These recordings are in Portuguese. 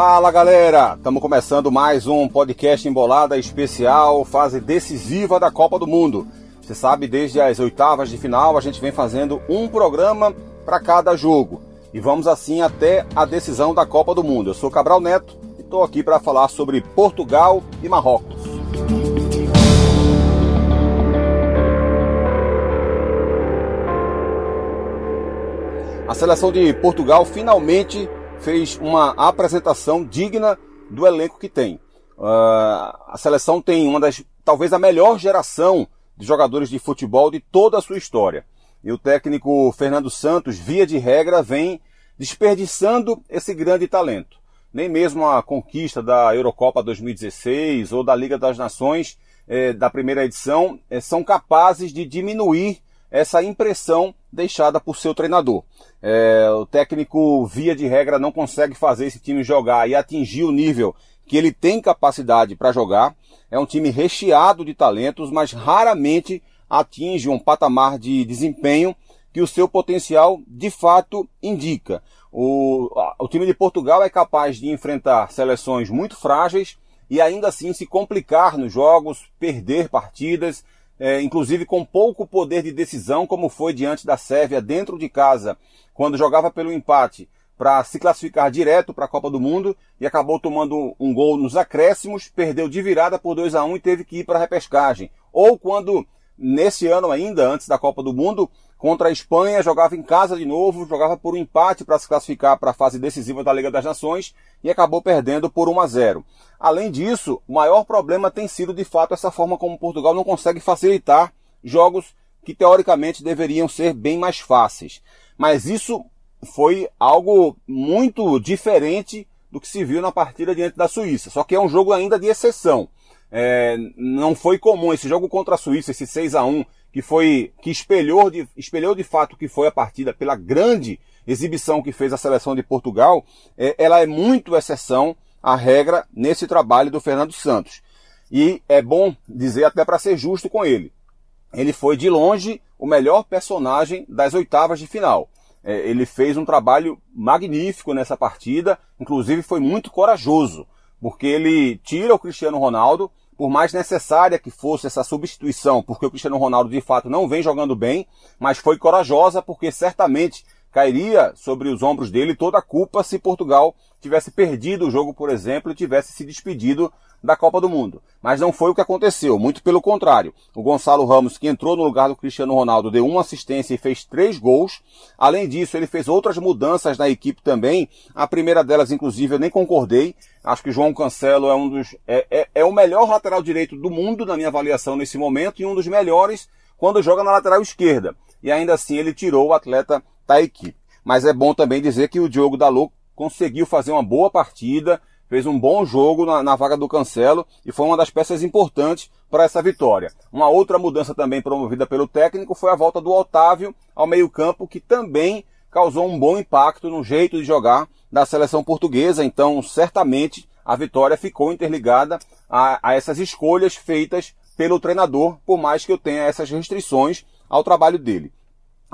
Fala galera, estamos começando mais um podcast embolada especial, fase decisiva da Copa do Mundo. Você sabe, desde as oitavas de final a gente vem fazendo um programa para cada jogo e vamos assim até a decisão da Copa do Mundo. Eu sou Cabral Neto e estou aqui para falar sobre Portugal e Marrocos. A seleção de Portugal finalmente fez uma apresentação digna do elenco que tem. Uh, a seleção tem uma das, talvez a melhor geração de jogadores de futebol de toda a sua história. E o técnico Fernando Santos, via de regra, vem desperdiçando esse grande talento. Nem mesmo a conquista da Eurocopa 2016 ou da Liga das Nações eh, da primeira edição eh, são capazes de diminuir essa impressão deixada por seu treinador. É, o técnico, via de regra, não consegue fazer esse time jogar e atingir o nível que ele tem capacidade para jogar. É um time recheado de talentos, mas raramente atinge um patamar de desempenho que o seu potencial de fato indica. O, o time de Portugal é capaz de enfrentar seleções muito frágeis e ainda assim se complicar nos jogos, perder partidas, é, inclusive com pouco poder de decisão, como foi diante da Sérvia dentro de casa, quando jogava pelo empate para se classificar direto para a Copa do Mundo e acabou tomando um gol nos acréscimos, perdeu de virada por 2 a 1 e teve que ir para a repescagem. Ou quando nesse ano ainda, antes da Copa do Mundo, contra a Espanha, jogava em casa de novo, jogava por um empate para se classificar para a fase decisiva da Liga das Nações e acabou perdendo por 1 a 0. Além disso, o maior problema tem sido de fato essa forma como Portugal não consegue facilitar jogos que teoricamente deveriam ser bem mais fáceis. Mas isso foi algo muito diferente do que se viu na partida diante da Suíça. Só que é um jogo ainda de exceção. É, não foi comum esse jogo contra a Suíça, esse 6 a 1 que foi que espelhou de, espelhou de fato que foi a partida pela grande exibição que fez a seleção de Portugal, é, ela é muito exceção à regra nesse trabalho do Fernando Santos. E é bom dizer até para ser justo com ele. Ele foi de longe o melhor personagem das oitavas de final. É, ele fez um trabalho magnífico nessa partida, inclusive foi muito corajoso, porque ele tira o Cristiano Ronaldo, por mais necessária que fosse essa substituição, porque o Cristiano Ronaldo de fato não vem jogando bem, mas foi corajosa porque certamente cairia sobre os ombros dele toda a culpa se Portugal tivesse perdido o jogo, por exemplo, e tivesse se despedido da Copa do Mundo. Mas não foi o que aconteceu, muito pelo contrário. O Gonçalo Ramos, que entrou no lugar do Cristiano Ronaldo, deu uma assistência e fez três gols. Além disso, ele fez outras mudanças na equipe também. A primeira delas, inclusive, eu nem concordei. Acho que João Cancelo é um dos, é, é, é o melhor lateral direito do mundo, na minha avaliação, nesse momento, e um dos melhores quando joga na lateral esquerda. E ainda assim ele tirou o atleta da equipe. Mas é bom também dizer que o Diogo Dalot conseguiu fazer uma boa partida, fez um bom jogo na, na, vaga do Cancelo e foi uma das peças importantes para essa vitória. Uma outra mudança também promovida pelo técnico foi a volta do Otávio ao meio-campo, que também causou um bom impacto no jeito de jogar da seleção portuguesa. Então, certamente, a vitória ficou interligada a, a essas escolhas feitas pelo treinador, por mais que eu tenha essas restrições ao trabalho dele.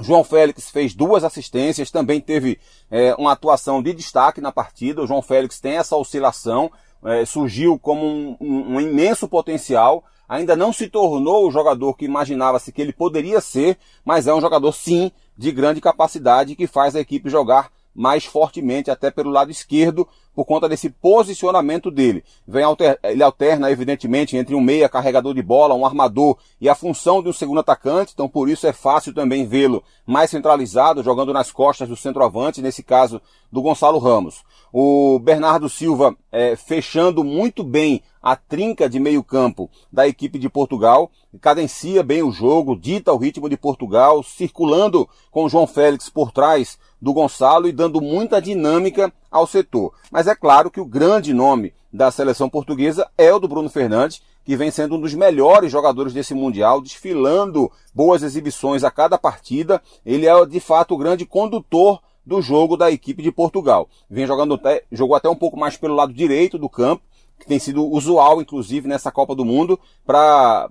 João Félix fez duas assistências, também teve é, uma atuação de destaque na partida. O João Félix tem essa oscilação, é, surgiu como um, um, um, imenso potencial. Ainda não se tornou o jogador que imaginava-se que ele poderia ser, mas é um jogador sim de grande capacidade que faz a equipe jogar mais fortemente até pelo lado esquerdo por conta desse posicionamento dele. Vem alter, ele alterna evidentemente entre um meia carregador de bola, um armador e a função de um segundo atacante, então por isso é fácil também vê-lo mais centralizado, jogando nas costas do centroavante, nesse caso do Gonçalo Ramos. O Bernardo Silva é, fechando muito bem a trinca de meio campo da equipe de Portugal, cadencia bem o jogo, dita o ritmo de Portugal, circulando com o João Félix por trás do Gonçalo e dando muita dinâmica ao setor. Mas é claro que o grande nome da seleção portuguesa é o do Bruno Fernandes, que vem sendo um dos melhores jogadores desse Mundial, desfilando boas exibições a cada partida. Ele é de fato o grande condutor do jogo da equipe de Portugal. Vem jogando, jogou até um pouco mais pelo lado direito do campo, que tem sido usual, inclusive, nessa Copa do Mundo, para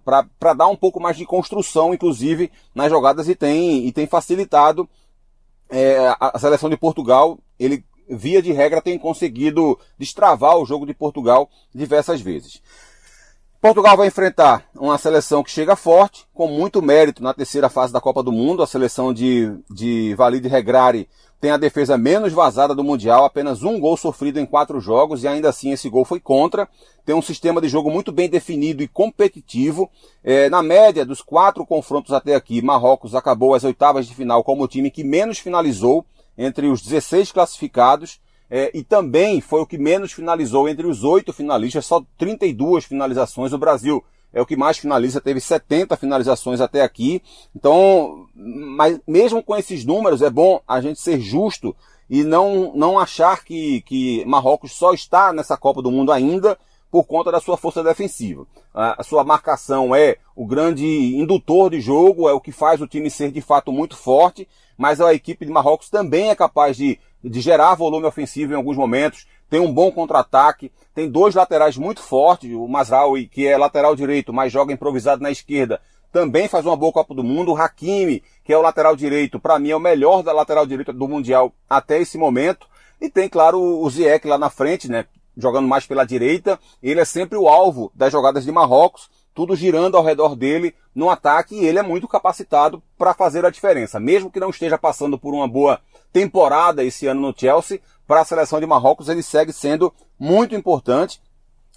dar um pouco mais de construção, inclusive, nas jogadas e tem, e tem facilitado é, a, seleção de Portugal. Ele via de regra, tem conseguido destravar o jogo de Portugal diversas vezes. Portugal vai enfrentar uma seleção que chega forte, com muito mérito na terceira fase da Copa do Mundo. A seleção de, de Valide Regrari tem a defesa menos vazada do Mundial, apenas um gol sofrido em quatro jogos e ainda assim esse gol foi contra. Tem um sistema de jogo muito bem definido e competitivo. É, na média dos quatro confrontos até aqui, Marrocos acabou as oitavas de final como o time que menos finalizou entre os 16 classificados é, e também foi o que menos finalizou entre os oito finalistas, só 32 finalizações. O Brasil é o que mais finaliza, teve 70 finalizações até aqui. Então, mas mesmo com esses números, é bom a gente ser justo e não, não achar que, que Marrocos só está nessa Copa do Mundo ainda por conta da sua força defensiva. A sua marcação é o grande indutor de jogo, é o que faz o time ser de fato muito forte, mas a equipe de Marrocos também é capaz de de gerar volume ofensivo em alguns momentos, tem um bom contra-ataque, tem dois laterais muito fortes, o Masraoui, que é lateral direito, mas joga improvisado na esquerda, também faz uma boa Copa do Mundo. O Hakimi, que é o lateral direito, para mim é o melhor da lateral direita do Mundial até esse momento. E tem, claro, o Ziyech lá na frente, né, jogando mais pela direita. Ele é sempre o alvo das jogadas de Marrocos tudo girando ao redor dele no ataque e ele é muito capacitado para fazer a diferença. Mesmo que não esteja passando por uma boa temporada esse ano no Chelsea, para a seleção de Marrocos ele segue sendo muito importante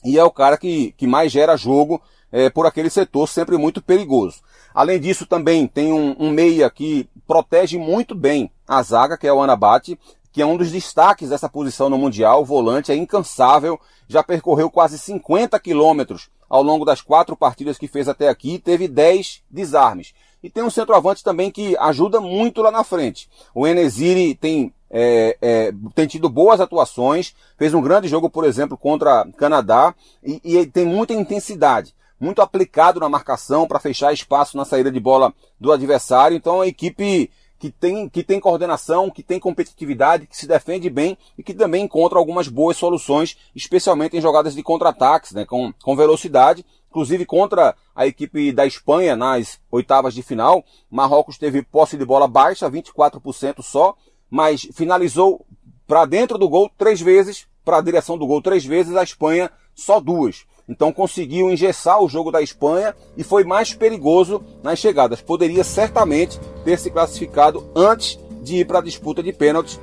e é o cara que, que mais gera jogo é, por aquele setor, sempre muito perigoso. Além disso, também tem um, um meia que protege muito bem a zaga, que é o Anabate, que é um dos destaques dessa posição no Mundial. O volante é incansável, já percorreu quase 50 quilômetros ao longo das quatro partidas que fez até aqui, teve 10 desarmes. E tem um centroavante também que ajuda muito lá na frente. O Enesiri tem, é, é, tem tido boas atuações, fez um grande jogo, por exemplo, contra Canadá, e, e tem muita intensidade. Muito aplicado na marcação para fechar espaço na saída de bola do adversário. Então a equipe que tem, que tem coordenação, que tem competitividade, que se defende bem e que também encontra algumas boas soluções, especialmente em jogadas de contra-ataques, né, com, com velocidade. Inclusive contra a equipe da Espanha nas oitavas de final, Marrocos teve posse de bola baixa, 24% só, mas finalizou para dentro do gol três vezes, para a direção do gol três vezes, a Espanha só duas. Então conseguiu engessar o jogo da Espanha e foi mais perigoso nas chegadas. Poderia certamente ter se classificado antes de ir para a disputa de pênaltis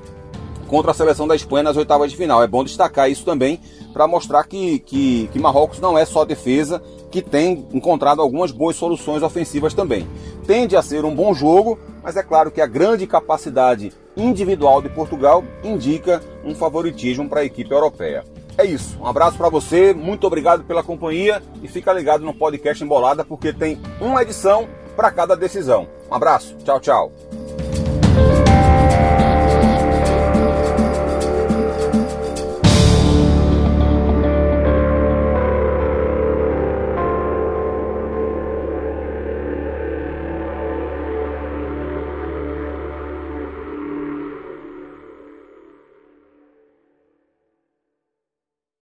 contra a seleção da Espanha nas oitavas de final. É bom destacar isso também para mostrar que, que, que, Marrocos não é só defesa, que tem encontrado algumas boas soluções ofensivas também. Tende a ser um bom jogo, mas é claro que a grande capacidade individual de Portugal indica um favoritismo para a equipe europeia. É isso. Um abraço para você, muito obrigado pela companhia e fica ligado no podcast Embolada porque tem uma edição para cada decisão. Um abraço, tchau, tchau.